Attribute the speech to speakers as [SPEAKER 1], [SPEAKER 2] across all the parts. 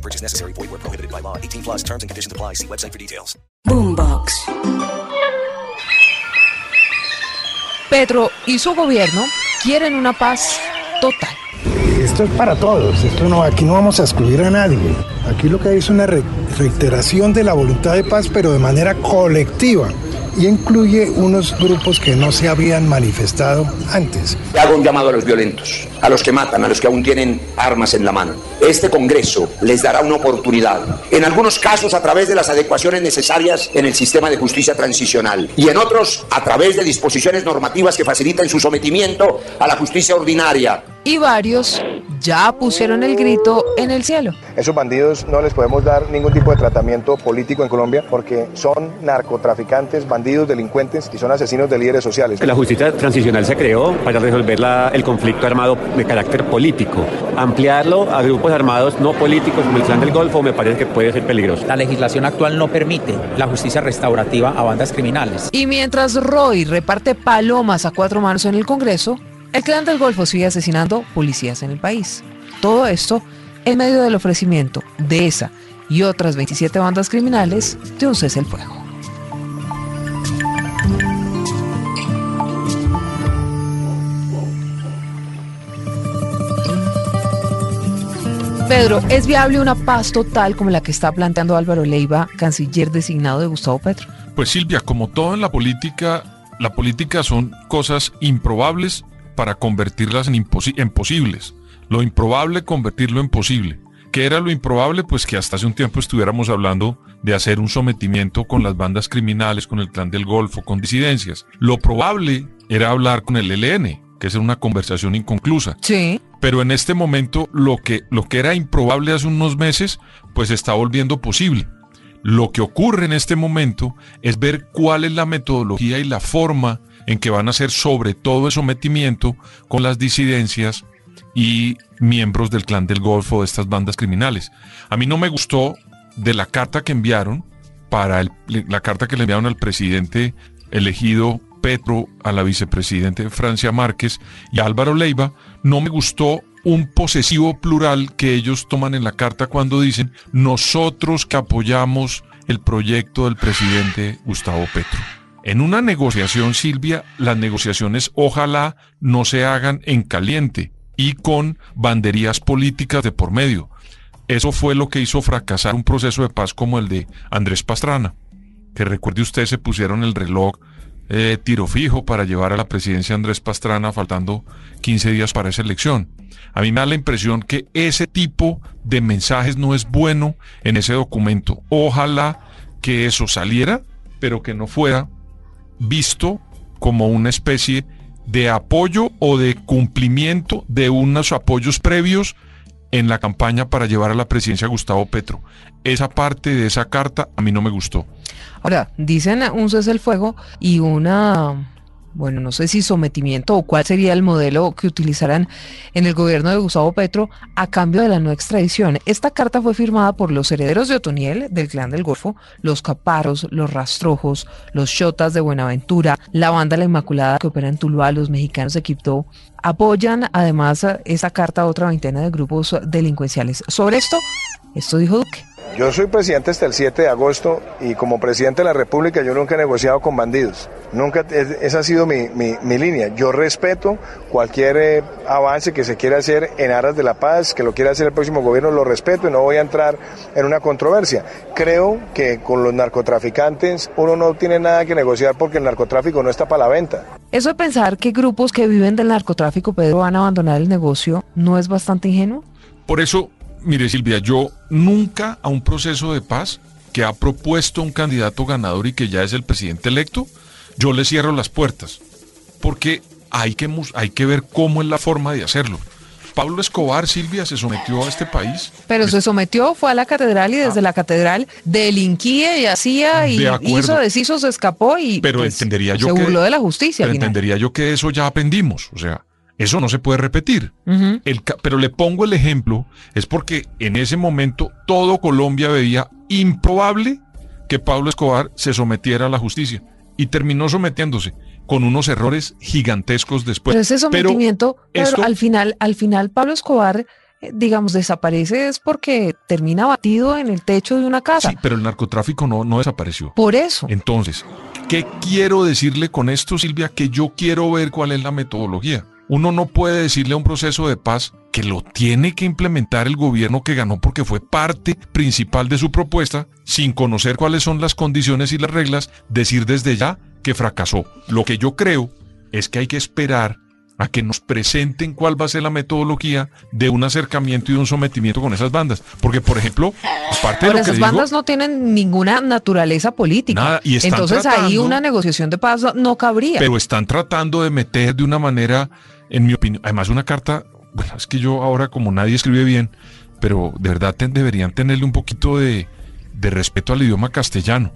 [SPEAKER 1] No purchase necessary. Void where prohibited by law. 18 plus terms and conditions apply. See website for details.
[SPEAKER 2] Boombox.
[SPEAKER 3] Petro y su gobierno quieren una paz total.
[SPEAKER 4] Esto es para todos, esto no, aquí no vamos a excluir a nadie. Aquí lo que hay es una re- reiteración de la voluntad de paz, pero de manera colectiva. Y incluye unos grupos que no se habían manifestado antes.
[SPEAKER 5] Hago un llamado a los violentos, a los que matan, a los que aún tienen armas en la mano. Este Congreso les dará una oportunidad, en algunos casos a través de las adecuaciones necesarias en el sistema de justicia transicional y en otros a través de disposiciones normativas que faciliten su sometimiento a la justicia ordinaria.
[SPEAKER 3] Y varios ya pusieron el grito en el cielo.
[SPEAKER 6] Esos bandidos no les podemos dar ningún tipo de tratamiento político en Colombia porque son narcotraficantes, bandidos, delincuentes y son asesinos de líderes sociales.
[SPEAKER 7] La justicia transicional se creó para resolver la- el conflicto armado de carácter político. Ampliarlo a grupos armados no políticos como el Clan del Golfo me parece que puede ser peligroso.
[SPEAKER 8] La legislación actual no permite la justicia restaurativa a bandas criminales.
[SPEAKER 3] Y mientras Roy reparte palomas a cuatro manos en el Congreso, el clan del Golfo sigue asesinando policías en el país. Todo esto en medio del ofrecimiento de esa y otras 27 bandas criminales de un cese el fuego. Pedro, ¿es viable una paz total como la que está planteando Álvaro Leiva, canciller designado de Gustavo Petro?
[SPEAKER 9] Pues Silvia, como todo en la política, la política son cosas improbables para convertirlas en, posibles. Lo improbable, convertirlo en posible. ¿Qué era lo improbable? Pues que hasta hace un tiempo estuviéramos hablando de hacer un sometimiento con las bandas criminales, con el clan del Golfo, con disidencias. Lo probable era hablar con el ELN, que es una conversación inconclusa.
[SPEAKER 3] Sí.
[SPEAKER 9] Pero en este momento lo que, lo que era improbable hace unos meses, pues se está volviendo posible. Lo que ocurre en este momento es ver cuál es la metodología y la forma en que van a hacer sobre todo el sometimiento con las disidencias y miembros del clan del Golfo de estas bandas criminales. A mí no me gustó de la carta que enviaron para el- la carta que le enviaron al presidente elegido Petro, a la vicepresidente Francia Márquez y a Álvaro Leiva, no me gustó un posesivo plural que ellos toman en la carta cuando dicen nosotros que apoyamos el proyecto del presidente Gustavo Petro. En una negociación, Silvia, las negociaciones ojalá no se hagan en caliente y con banderías políticas de por medio. Eso fue lo que hizo fracasar un proceso de paz como el de Andrés Pastrana, que recuerde usted se pusieron el reloj eh, tiro fijo para llevar a la presidencia Andrés Pastrana faltando 15 días para esa elección. A mí me da la impresión que ese tipo de mensajes no es bueno en ese documento. Ojalá que eso saliera, pero que no fuera visto como una especie de apoyo o de cumplimiento de unos apoyos previos en la campaña para llevar a la presidencia a Gustavo Petro. Esa parte de esa carta a mí no me gustó.
[SPEAKER 3] Ahora, dicen un cese el fuego y una, bueno, no sé si sometimiento o cuál sería el modelo que utilizarán en el gobierno de Gustavo Petro a cambio de la no extradición. Esta carta fue firmada por los herederos de Otoniel, del clan del Golfo, los Caparos, los Rastrojos, los Shotas de Buenaventura, la banda La Inmaculada que opera en Tuluá, los mexicanos de Quibdó. Apoyan además esta carta a otra veintena de grupos delincuenciales. Sobre esto, esto dijo Duque.
[SPEAKER 6] Yo soy presidente hasta el 7 de agosto y como presidente de la República yo nunca he negociado con bandidos. Nunca, es- esa ha sido mi, mi- mi línea. Yo respeto cualquier eh, avance que se quiera hacer en aras de la paz, que lo quiera hacer el próximo gobierno, lo respeto y no voy a entrar en una controversia. Creo que con los narcotraficantes uno no tiene nada que negociar porque el narcotráfico no está para la venta.
[SPEAKER 3] Eso de pensar que grupos que viven del narcotráfico, Pedro, van a abandonar el negocio, ¿no es bastante ingenuo?
[SPEAKER 9] Por eso, mire Silvia, yo nunca a un proceso de paz que ha propuesto un candidato ganador y que ya es el presidente electo, yo le cierro las puertas. Porque hay que, hay que ver cómo es la forma de hacerlo. Pablo Escobar, Silvia, se sometió a este país.
[SPEAKER 3] Pero se sometió, fue a la catedral y desde la catedral delinquía y hacía y
[SPEAKER 9] De
[SPEAKER 3] hizo, deshizo, se escapó y
[SPEAKER 9] Pero
[SPEAKER 3] pues,
[SPEAKER 9] entendería yo
[SPEAKER 3] se
[SPEAKER 9] que.
[SPEAKER 3] burló de la justicia.
[SPEAKER 9] Pero entendería yo que eso ya aprendimos. O sea, eso no se puede repetir. El pero le pongo el ejemplo, es porque en ese momento todo Colombia veía improbable que Pablo Escobar se sometiera a la justicia y terminó sometiéndose con unos errores gigantescos después.
[SPEAKER 3] Pero ese sometimiento,
[SPEAKER 9] esto-
[SPEAKER 3] al final, al final Pablo Escobar, eh, digamos, desaparece es porque termina batido en el techo de una casa.
[SPEAKER 9] Sí, pero el narcotráfico no, no desapareció.
[SPEAKER 3] Por eso.
[SPEAKER 9] Entonces, ¿qué quiero decirle con esto, Silvia? Que yo quiero ver cuál es la metodología. Uno no puede decirle a un proceso de paz que lo tiene que implementar el gobierno que ganó porque fue parte principal de su propuesta, sin conocer cuáles son las condiciones y las reglas, decir desde ya que fracasó. Lo que yo creo es que hay que esperar a que nos presenten cuál va a ser la metodología de un acercamiento y de un sometimiento con esas bandas. Porque, por ejemplo, aparte de lo que
[SPEAKER 3] esas
[SPEAKER 9] digo,
[SPEAKER 3] bandas no tienen ninguna naturaleza política.
[SPEAKER 9] Nada, y
[SPEAKER 3] Entonces ahí una negociación de paz no cabría.
[SPEAKER 9] pero están tratando de meter de una manera, en mi opinión, además una carta, bueno, es que yo ahora como nadie escribe bien, pero de verdad deberían tenerle un poquito de, respeto al idioma castellano.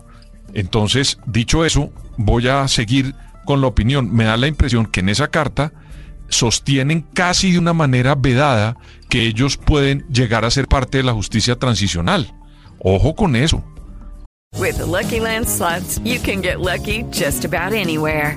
[SPEAKER 9] Entonces, dicho eso, voy a seguir con la opinión. Me da la impresión que en esa carta sostienen casi de una manera vedada que ellos pueden llegar a ser parte de la justicia transicional. Ojo con eso.
[SPEAKER 2] With the Lucky Land you can get lucky just about anywhere.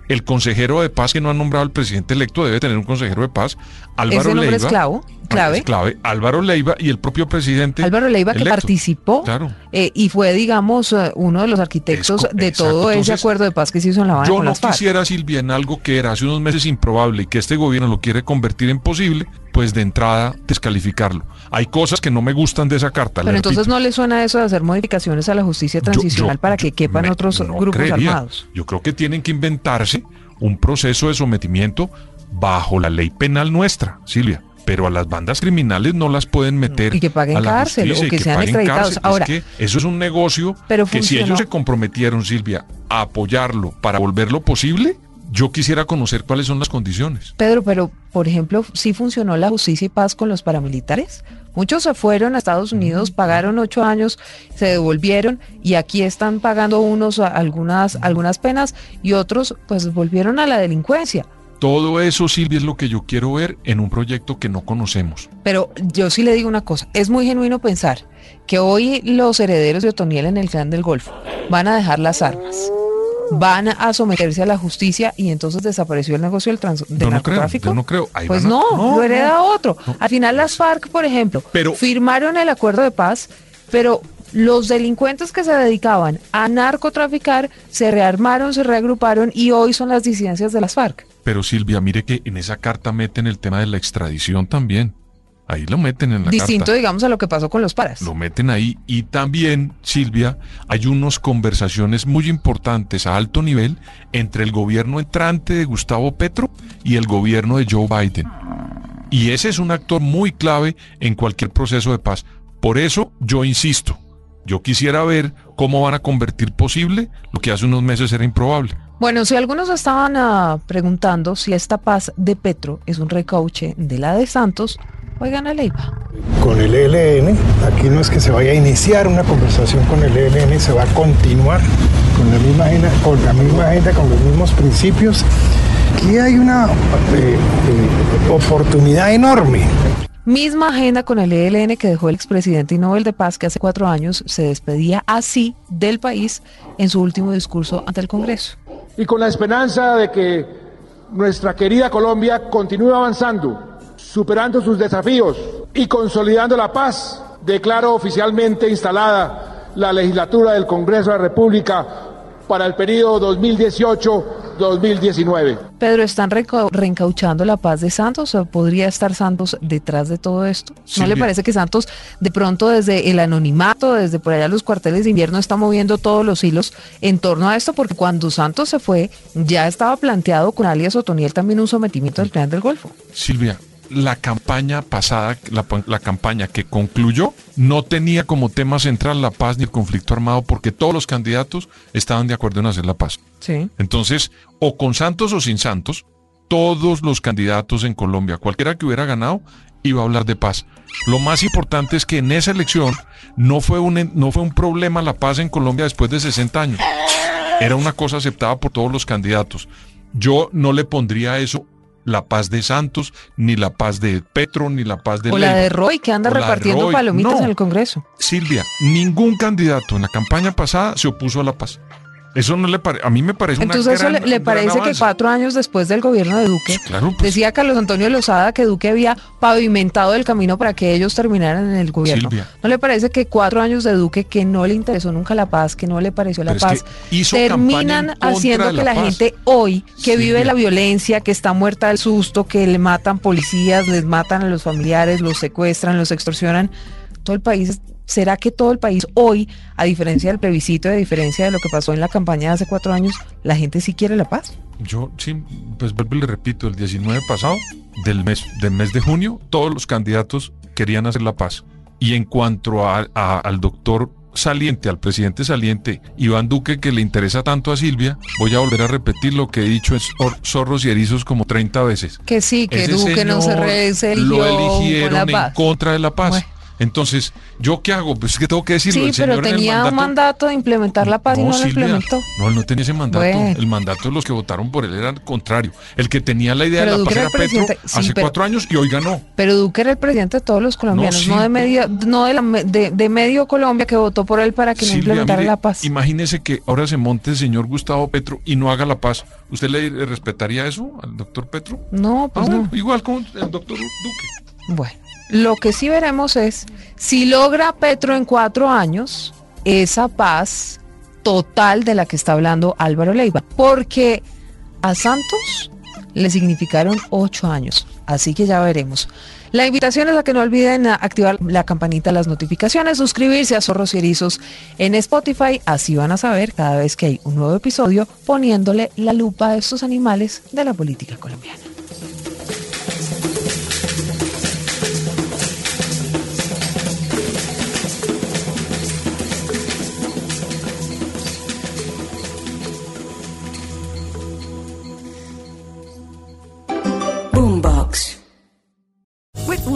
[SPEAKER 9] el consejero de paz que no ha nombrado el presidente electo debe tener un consejero de paz, Álvaro
[SPEAKER 3] Ese nombre
[SPEAKER 9] Leiva.
[SPEAKER 3] es clavo, clave.
[SPEAKER 9] Es clave. Álvaro Leiva y el propio presidente.
[SPEAKER 3] Álvaro Leiva que
[SPEAKER 9] electo.
[SPEAKER 3] participó
[SPEAKER 9] Claro.
[SPEAKER 3] eh, y fue, digamos, eh, uno de los arquitectos
[SPEAKER 9] Es co-
[SPEAKER 3] de todo
[SPEAKER 9] exacto.
[SPEAKER 3] ese
[SPEAKER 9] Entonces,
[SPEAKER 3] acuerdo de paz que se hizo en La Habana
[SPEAKER 9] Yo
[SPEAKER 3] con
[SPEAKER 9] no
[SPEAKER 3] las
[SPEAKER 9] quisiera, Silvia, en algo que era hace unos meses improbable y que este gobierno lo quiere convertir en posible, pues de entrada descalificarlo. Hay cosas que no me gustan de esa carta.
[SPEAKER 3] Pero entonces
[SPEAKER 9] repito.
[SPEAKER 3] no le suena eso de hacer modificaciones a la justicia
[SPEAKER 9] Yo-
[SPEAKER 3] transicional
[SPEAKER 9] yo-
[SPEAKER 3] para que
[SPEAKER 9] yo
[SPEAKER 3] quepan
[SPEAKER 9] me-
[SPEAKER 3] otros
[SPEAKER 9] no
[SPEAKER 3] grupos
[SPEAKER 9] creería.
[SPEAKER 3] armados.
[SPEAKER 9] Yo creo que tienen que inventarse un proceso de sometimiento bajo la ley penal nuestra, Silvia. Pero a las bandas criminales no las pueden meter
[SPEAKER 3] Y que paguen
[SPEAKER 9] a la
[SPEAKER 3] cárcel, o que sean extraditados. Ahora,
[SPEAKER 9] es que eso es un negocio
[SPEAKER 3] pero
[SPEAKER 9] que si ellos se comprometieron, Silvia, a apoyarlo para volverlo posible, yo quisiera conocer cuáles son las condiciones.
[SPEAKER 3] Pedro, pero por ejemplo, sí funcionó la justicia y paz con los paramilitares. Muchos se fueron a Estados Unidos, pagaron ocho años, se devolvieron y aquí están pagando unos algunas, algunas penas y otros pues volvieron a la delincuencia.
[SPEAKER 9] Todo eso, Silvia, es lo que yo quiero ver en un proyecto que no conocemos.
[SPEAKER 3] Pero yo sí le digo una cosa, es muy genuino pensar que hoy los herederos de Otoniel en el clan del Golfo van a dejar las armas, van a someterse a la justicia y entonces desapareció el negocio del, trans- del
[SPEAKER 9] Yo no creo,
[SPEAKER 3] narcotráfico.
[SPEAKER 9] yo no creo. Ahí
[SPEAKER 3] Pues
[SPEAKER 9] van a-
[SPEAKER 3] no, lo hereda otro. Al final las FARC, por ejemplo,
[SPEAKER 9] Pero-
[SPEAKER 3] firmaron el acuerdo de paz, pero los delincuentes que se dedicaban a narcotraficar se rearmaron, se reagruparon y hoy son las disidencias de las FARC.
[SPEAKER 9] Pero Silvia, mire que en esa carta meten el tema de la extradición también. Ahí lo meten en la
[SPEAKER 3] Distinto,
[SPEAKER 9] carta.
[SPEAKER 3] digamos, a lo que pasó con los paras.
[SPEAKER 9] Lo meten ahí. Y también, Silvia, hay unas conversaciones muy importantes a alto nivel entre el gobierno entrante de Gustavo Petro y el gobierno de Joe Biden. Y ese es un actor muy clave en cualquier proceso de paz. Por eso yo insisto, yo quisiera ver cómo van a convertir posible lo que hace unos meses era improbable.
[SPEAKER 3] Bueno, si algunos estaban ah, preguntando si esta paz de Petro es un recauche de la de Santos, oigan a Leiva.
[SPEAKER 4] con el ELN. Aquí no es que se vaya a iniciar una conversación con el ELN, se va a continuar con la misma agenda, con, la misma agenda, con los mismos principios. Aquí hay una eh, eh, oportunidad enorme.
[SPEAKER 3] Misma agenda con el ELN que dejó el expresidente y Nobel de Paz que hace cuatro años se despedía así del país en su último discurso ante el Congreso.
[SPEAKER 10] y con la esperanza de que nuestra querida Colombia continúe avanzando, superando sus desafíos y consolidando la paz, declaro oficialmente instalada la legislatura del Congreso de la República para el periodo 2018-2019.
[SPEAKER 3] Pedro, ¿están reencauchando la paz de Santos o podría estar Santos detrás de todo esto? ¿No le parece que Santos de pronto desde el anonimato, desde por allá los cuarteles de invierno está moviendo todos los hilos en torno a esto? Porque cuando Santos se fue ya estaba planteado con alias Otoniel también un sometimiento del Clan del Golfo.
[SPEAKER 9] Silvia, la campaña pasada, la, la campaña que concluyó, no tenía como tema central la paz ni el conflicto armado porque todos los candidatos estaban de acuerdo en hacer la paz.
[SPEAKER 3] Sí.
[SPEAKER 9] Entonces, o con Santos o sin Santos, todos los candidatos en Colombia, cualquiera que hubiera ganado, iba a hablar de paz. Lo más importante es que en esa elección no fue un, no fue un problema la paz en Colombia después de 60 años. Era una cosa aceptada por todos los candidatos. Yo no le pondría eso la paz de Santos, ni la paz de Petro, ni la paz de
[SPEAKER 3] o la de Roy que anda
[SPEAKER 9] O
[SPEAKER 3] repartiendo palomitas
[SPEAKER 9] No.
[SPEAKER 3] en el Congreso.
[SPEAKER 9] Silvia, ningún candidato en la campaña pasada se opuso a la paz. Eso no le parece, a mí me parece una
[SPEAKER 3] Entonces eso
[SPEAKER 9] gran-
[SPEAKER 3] le, le
[SPEAKER 9] un gran
[SPEAKER 3] parece que cuatro años después del gobierno de Duque,
[SPEAKER 9] Claro, pues,
[SPEAKER 3] decía Carlos Antonio Lozada que Duque había pavimentado el camino para que ellos terminaran en el gobierno.
[SPEAKER 9] Silvia.
[SPEAKER 3] ¿No le parece que cuatro años de Duque que no le interesó nunca la paz, que no le pareció la
[SPEAKER 9] Pero es
[SPEAKER 3] paz,
[SPEAKER 9] que
[SPEAKER 3] terminan haciendo que
[SPEAKER 9] la paz.
[SPEAKER 3] gente hoy, que vive la violencia, que está muerta del susto, que le matan policías, les matan a los familiares, los secuestran, los extorsionan, todo el país... ¿Será que todo el país hoy, a diferencia del plebiscito, a diferencia de lo que pasó en la campaña de hace cuatro años, la gente sí quiere la paz?
[SPEAKER 9] Yo sí, pues vuelvo y le repito, el 19 pasado, del mes, del mes de junio, todos los candidatos querían hacer la paz. Y en cuanto a- a- al doctor saliente, al presidente saliente, Iván Duque, que le interesa tanto a Silvia, voy a volver a repetir lo que he dicho en Zor- Zorros y Erizos como 30 veces.
[SPEAKER 3] Que sí, que
[SPEAKER 9] Ese
[SPEAKER 3] Duque no se,
[SPEAKER 9] señor
[SPEAKER 3] re- se
[SPEAKER 9] lo eligieron
[SPEAKER 3] con la
[SPEAKER 9] en contra de la paz.
[SPEAKER 3] Bueno.
[SPEAKER 9] Entonces, ¿yo qué hago? Pues es que tengo que decirlo.
[SPEAKER 3] Sí,
[SPEAKER 9] el
[SPEAKER 3] pero
[SPEAKER 9] señor en el
[SPEAKER 3] tenía un mandato de implementar la paz y no lo implementó.
[SPEAKER 9] No, él no tenía ese mandato.
[SPEAKER 3] Bueno.
[SPEAKER 9] El mandato de los que votaron por él era el contrario. El que tenía la idea
[SPEAKER 3] Pero
[SPEAKER 9] de la
[SPEAKER 3] Duque
[SPEAKER 9] paz
[SPEAKER 3] era
[SPEAKER 9] Petro.
[SPEAKER 3] Sí,
[SPEAKER 9] hace
[SPEAKER 3] pero-
[SPEAKER 9] cuatro años y hoy ganó.
[SPEAKER 3] Pero Duque era el presidente de todos los colombianos, no,
[SPEAKER 9] sí.
[SPEAKER 3] de medio, no de, la de, de medio Colombia que votó por él para que no implementara
[SPEAKER 9] mire,
[SPEAKER 3] la paz.
[SPEAKER 9] Imagínese que ahora se monte el señor Gustavo Petro y no haga la paz. ¿Usted le, le respetaría eso al doctor Petro?
[SPEAKER 3] No,
[SPEAKER 9] Ah,
[SPEAKER 3] pues
[SPEAKER 9] bueno,
[SPEAKER 3] no.
[SPEAKER 9] igual con el doctor Duque.
[SPEAKER 3] Bueno, lo que sí veremos es si logra Petro en cuatro años esa paz total de la que está hablando Álvaro Leiva, porque a Santos le significaron ocho años, así que ya veremos. La invitación es a que no olviden activar la campanita las notificaciones, suscribirse a Zorros y Erizos en Spotify, así van a saber cada vez que hay un nuevo episodio poniéndole la lupa a estos animales de la política colombiana.